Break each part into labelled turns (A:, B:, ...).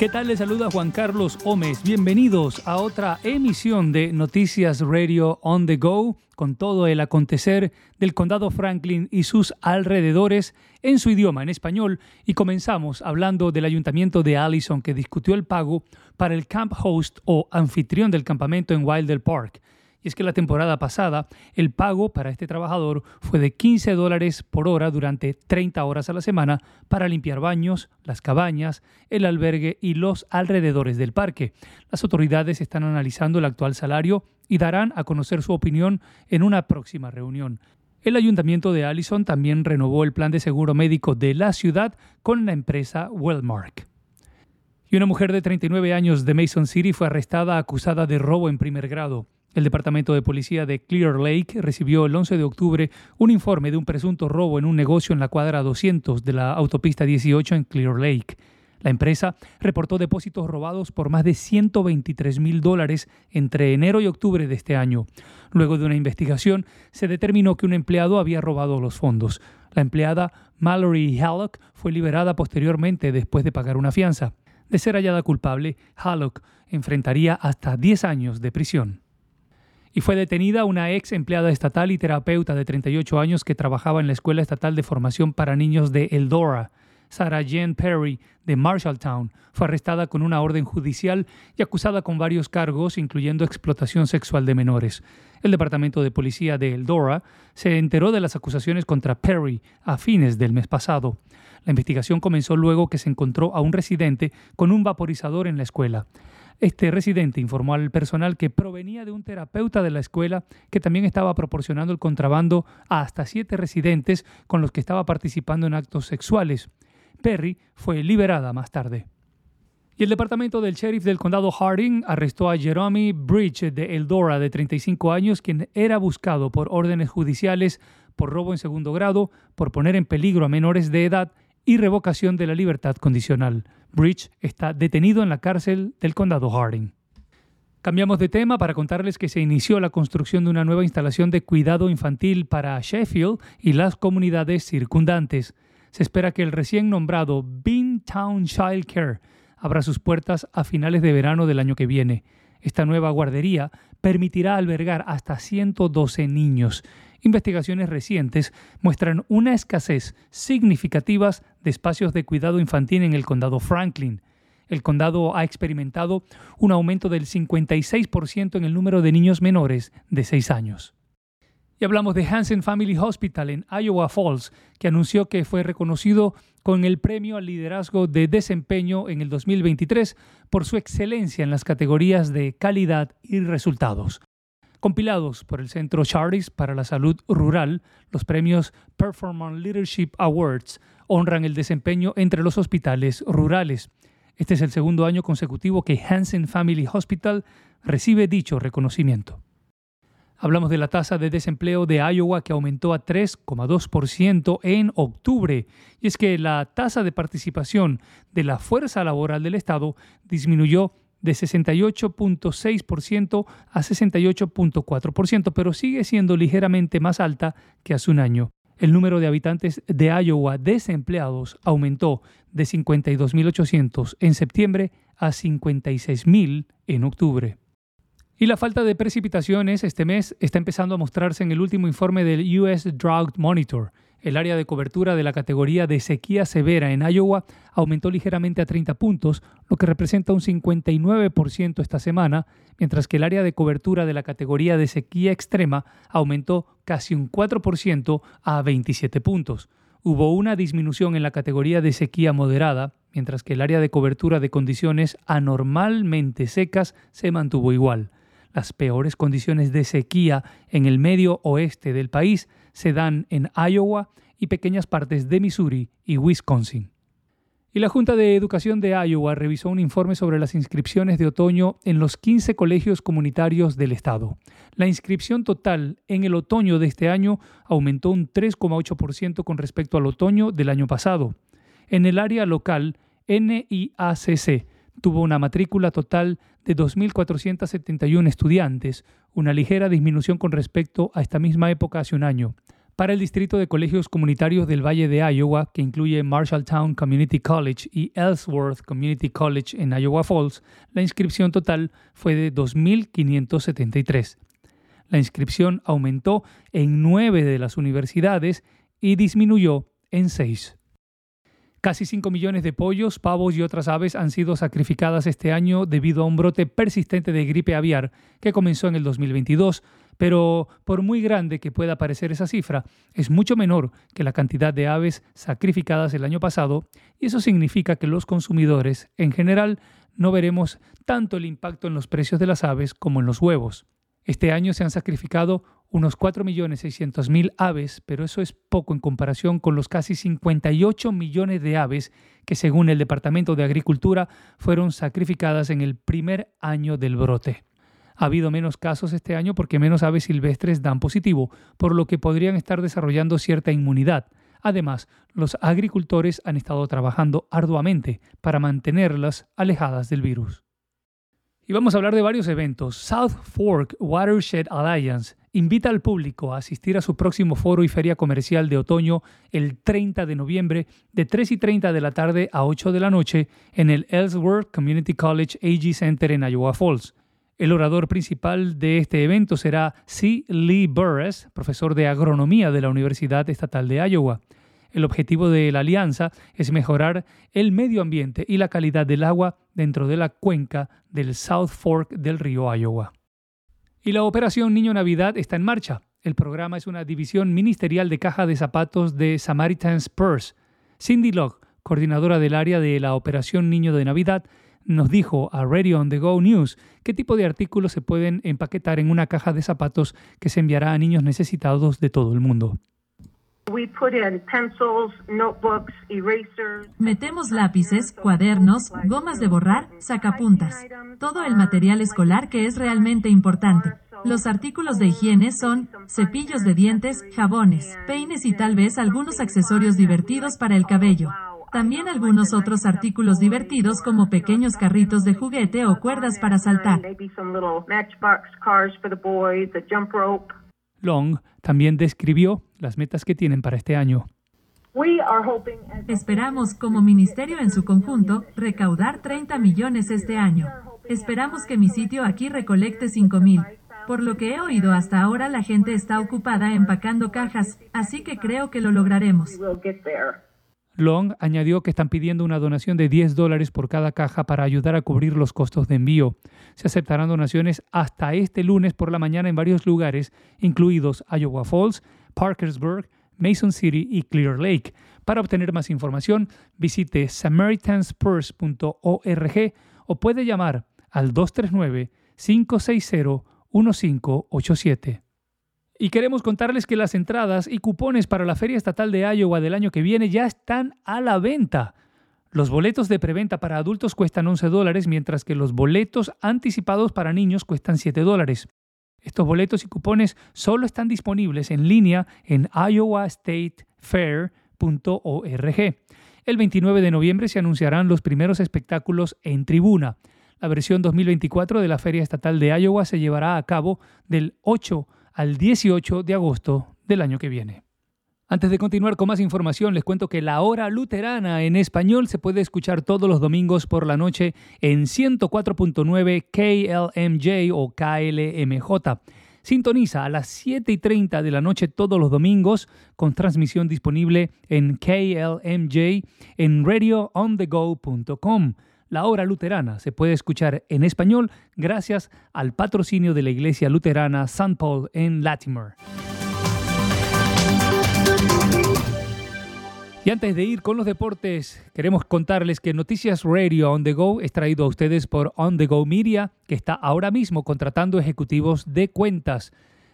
A: ¿Qué tal? Les saluda Juan Carlos Gómez. Bienvenidos a otra emisión de Noticias Radio On The Go con todo el acontecer del condado Franklin y sus alrededores en su idioma, en español. Y comenzamos hablando del ayuntamiento de Allison que discutió el pago para el camp host o anfitrión del campamento en Wilder Park. Y es que la temporada pasada el pago para este trabajador fue de 15 dólares por hora durante 30 horas a la semana para limpiar baños, las cabañas, el albergue y los alrededores del parque. Las autoridades están analizando el actual salario y darán a conocer su opinión en una próxima reunión. El ayuntamiento de Allison también renovó el plan de seguro médico de la ciudad con la empresa Wellmark. Y una mujer de 39 años de Mason City fue arrestada acusada de robo en primer grado. El Departamento de Policía de Clear Lake recibió el 11 de octubre un informe de un presunto robo en un negocio en la cuadra 200 de la autopista 18 en Clear Lake. La empresa reportó depósitos robados por más de 123 mil dólares entre enero y octubre de este año. Luego de una investigación, se determinó que un empleado había robado los fondos. La empleada Mallory Hallock fue liberada posteriormente después de pagar una fianza. De ser hallada culpable, Hallock enfrentaría hasta 10 años de prisión y fue detenida una ex empleada estatal y terapeuta de 38 años que trabajaba en la Escuela Estatal de Formación para Niños de Eldora. Sarah Jane Perry, de Marshalltown, fue arrestada con una orden judicial y acusada con varios cargos, incluyendo explotación sexual de menores. El Departamento de Policía de Eldora se enteró de las acusaciones contra Perry a fines del mes pasado. La investigación comenzó luego que se encontró a un residente con un vaporizador en la escuela. Este residente informó al personal que provenía de un terapeuta de la escuela que también estaba proporcionando el contrabando a hasta siete residentes con los que estaba participando en actos sexuales. Perry fue liberada más tarde. Y el departamento del sheriff del condado Harding arrestó a Jeremy Bridge de Eldora, de 35 años, quien era buscado por órdenes judiciales por robo en segundo grado, por poner en peligro a menores de edad y revocación de la libertad condicional. Bridge está detenido en la cárcel del condado Harding. Cambiamos de tema para contarles que se inició la construcción de una nueva instalación de cuidado infantil para Sheffield y las comunidades circundantes. Se espera que el recién nombrado Beantown Child Care abra sus puertas a finales de verano del año que viene. Esta nueva guardería permitirá albergar hasta 112 niños Investigaciones recientes muestran una escasez significativa de espacios de cuidado infantil en el condado Franklin. El condado ha experimentado un aumento del 56% en el número de niños menores de 6 años. Y hablamos de Hansen Family Hospital en Iowa Falls, que anunció que fue reconocido con el premio al liderazgo de desempeño en el 2023 por su excelencia en las categorías de calidad y resultados. Compilados por el Centro Charities para la Salud Rural, los premios Performance Leadership Awards honran el desempeño entre los hospitales rurales. Este es el segundo año consecutivo que Hansen Family Hospital recibe dicho reconocimiento. Hablamos de la tasa de desempleo de Iowa que aumentó a 3,2% en octubre. Y es que la tasa de participación de la fuerza laboral del Estado disminuyó de 68.6% a 68.4%, pero sigue siendo ligeramente más alta que hace un año. El número de habitantes de Iowa desempleados aumentó de 52.800 en septiembre a 56.000 en octubre. Y la falta de precipitaciones este mes está empezando a mostrarse en el último informe del US Drought Monitor. El área de cobertura de la categoría de sequía severa en Iowa aumentó ligeramente a 30 puntos, lo que representa un 59% esta semana, mientras que el área de cobertura de la categoría de sequía extrema aumentó casi un 4% a 27 puntos. Hubo una disminución en la categoría de sequía moderada, mientras que el área de cobertura de condiciones anormalmente secas se mantuvo igual. Las peores condiciones de sequía en el medio oeste del país se dan en Iowa y pequeñas partes de Missouri y Wisconsin. Y la Junta de Educación de Iowa revisó un informe sobre las inscripciones de otoño en los 15 colegios comunitarios del estado. La inscripción total en el otoño de este año aumentó un 3,8% con respecto al otoño del año pasado. En el área local, NIACC tuvo una matrícula total de 2.471 estudiantes, una ligera disminución con respecto a esta misma época hace un año. Para el distrito de colegios comunitarios del Valle de Iowa, que incluye Marshalltown Community College y Ellsworth Community College en Iowa Falls, la inscripción total fue de 2.573. La inscripción aumentó en nueve de las universidades y disminuyó en seis. Casi 5 millones de pollos, pavos y otras aves han sido sacrificadas este año debido a un brote persistente de gripe aviar que comenzó en el 2022, pero por muy grande que pueda parecer esa cifra, es mucho menor que la cantidad de aves sacrificadas el año pasado y eso significa que los consumidores, en general, no veremos tanto el impacto en los precios de las aves como en los huevos. Este año se han sacrificado unos 4.600.000 aves, pero eso es poco en comparación con los casi 58 millones de aves que según el Departamento de Agricultura fueron sacrificadas en el primer año del brote. Ha habido menos casos este año porque menos aves silvestres dan positivo, por lo que podrían estar desarrollando cierta inmunidad. Además, los agricultores han estado trabajando arduamente para mantenerlas alejadas del virus. Y vamos a hablar de varios eventos. South Fork Watershed Alliance invita al público a asistir a su próximo foro y feria comercial de otoño el 30 de noviembre de 3 y 30 de la tarde a 8 de la noche en el Ellsworth Community College AG Center en Iowa Falls. El orador principal de este evento será C. Lee Burris, profesor de agronomía de la Universidad Estatal de Iowa. El objetivo de la alianza es mejorar el medio ambiente y la calidad del agua dentro de la cuenca del South Fork del río Iowa. Y la operación Niño Navidad está en marcha. El programa es una división ministerial de caja de zapatos de Samaritan's Purse. Cindy Locke, coordinadora del área de la operación Niño de Navidad, nos dijo a Radio on the Go News qué tipo de artículos se pueden empaquetar en una caja de zapatos que se enviará a niños necesitados de todo el mundo.
B: Metemos lápices, cuadernos, gomas de borrar, sacapuntas, todo el material escolar que es realmente importante. Los artículos de higiene son cepillos de dientes, jabones, peines y tal vez algunos accesorios divertidos para el cabello. También algunos otros artículos divertidos como pequeños carritos de juguete o cuerdas para saltar.
A: Long también describió las metas que tienen para este año.
B: Esperamos, como ministerio en su conjunto, recaudar 30 millones este año. Esperamos que mi sitio aquí recolecte 5 mil. Por lo que he oído hasta ahora, la gente está ocupada empacando cajas, así que creo que lo lograremos.
A: Long añadió que están pidiendo una donación de 10 dólares por cada caja para ayudar a cubrir los costos de envío. Se aceptarán donaciones hasta este lunes por la mañana en varios lugares, incluidos Iowa Falls, Parkersburg, Mason City y Clear Lake. Para obtener más información, visite samaritanspurse.org o puede llamar al 239 560 1587. Y queremos contarles que las entradas y cupones para la Feria Estatal de Iowa del año que viene ya están a la venta. Los boletos de preventa para adultos cuestan 11 dólares, mientras que los boletos anticipados para niños cuestan 7 dólares. Estos boletos y cupones solo están disponibles en línea en iowastatefair.org. El 29 de noviembre se anunciarán los primeros espectáculos en tribuna. La versión 2024 de la Feria Estatal de Iowa se llevará a cabo del 8 al 18 de agosto del año que viene. Antes de continuar con más información, les cuento que la hora luterana en español se puede escuchar todos los domingos por la noche en 104.9 KLMJ o KLMJ. Sintoniza a las 7 y 30 de la noche todos los domingos con transmisión disponible en KLMJ en radioonthego.com. La hora luterana se puede escuchar en español gracias al patrocinio de la Iglesia Luterana St. Paul en Latimer. Y antes de ir con los deportes, queremos contarles que Noticias Radio On The Go es traído a ustedes por On The Go Media, que está ahora mismo contratando ejecutivos de cuentas.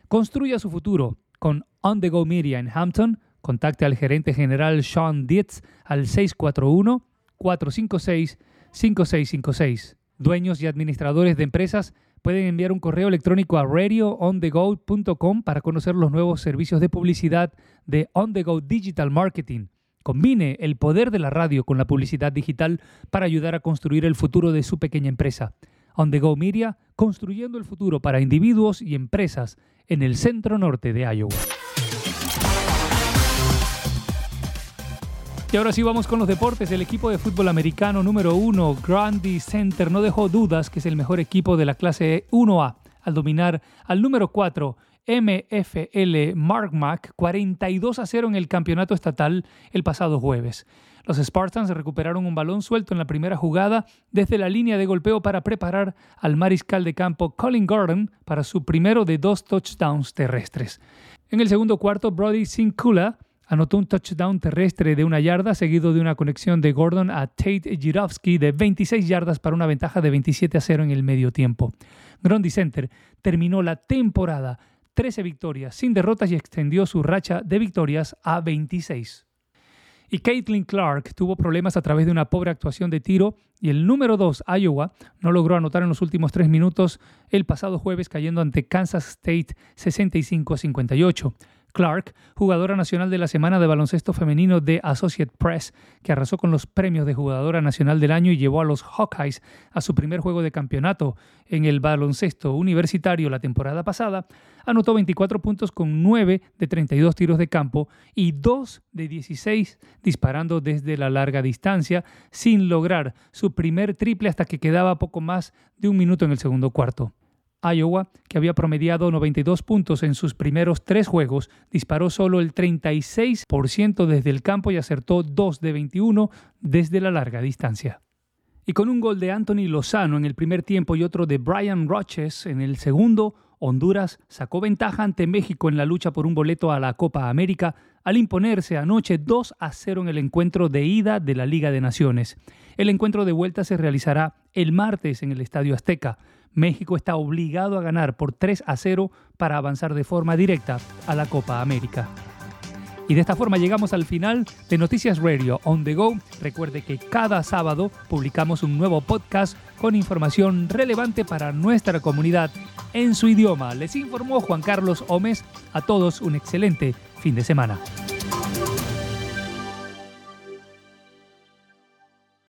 A: Construya su futuro con On The Go Media en Hampton. Contacte al gerente general Sean Dietz al 641 456 5656. Dueños y administradores de empresas pueden enviar un correo electrónico a radioonthego.com para conocer los nuevos servicios de publicidad de On The Go Digital Marketing combine el poder de la radio con la publicidad digital para ayudar a construir el futuro de su pequeña empresa. On the Go Media, construyendo el futuro para individuos y empresas en el centro norte de Iowa. Y ahora sí vamos con los deportes. El equipo de fútbol americano número uno, Grandy Center, no dejó dudas que es el mejor equipo de la clase 1A al dominar al número 4 MFL Mark Mac 42 a 0 en el campeonato estatal el pasado jueves. Los Spartans recuperaron un balón suelto en la primera jugada desde la línea de golpeo para preparar al mariscal de campo Colin Gordon para su primero de dos touchdowns terrestres. En el segundo cuarto, Brody Sinkula anotó un touchdown terrestre de una yarda seguido de una conexión de Gordon a Tate Girovsky de 26 yardas para una ventaja de 27 a 0 en el medio tiempo. Grundy Center terminó la temporada 13 victorias sin derrotas y extendió su racha de victorias a 26. Y Caitlin Clark tuvo problemas a través de una pobre actuación de tiro y el número 2, Iowa, no logró anotar en los últimos tres minutos el pasado jueves cayendo ante Kansas State 65-58. Clark, jugadora nacional de la Semana de Baloncesto Femenino de Associate Press, que arrasó con los premios de jugadora nacional del año y llevó a los Hawkeyes a su primer juego de campeonato en el baloncesto universitario la temporada pasada, anotó 24 puntos con 9 de 32 tiros de campo y 2 de 16 disparando desde la larga distancia, sin lograr su primer triple hasta que quedaba poco más de un minuto en el segundo cuarto. Iowa, que había promediado 92 puntos en sus primeros tres juegos, disparó solo el 36% desde el campo y acertó 2 de 21 desde la larga distancia. Y con un gol de Anthony Lozano en el primer tiempo y otro de Brian Roches en el segundo, Honduras sacó ventaja ante México en la lucha por un boleto a la Copa América al imponerse anoche 2 a 0 en el encuentro de ida de la Liga de Naciones. El encuentro de vuelta se realizará el martes en el Estadio Azteca. México está obligado a ganar por 3 a 0 para avanzar de forma directa a la Copa América. Y de esta forma llegamos al final de Noticias Radio On The Go. Recuerde que cada sábado publicamos un nuevo podcast con información relevante para nuestra comunidad en su idioma. Les informó Juan Carlos Gómez. A todos un excelente fin de semana.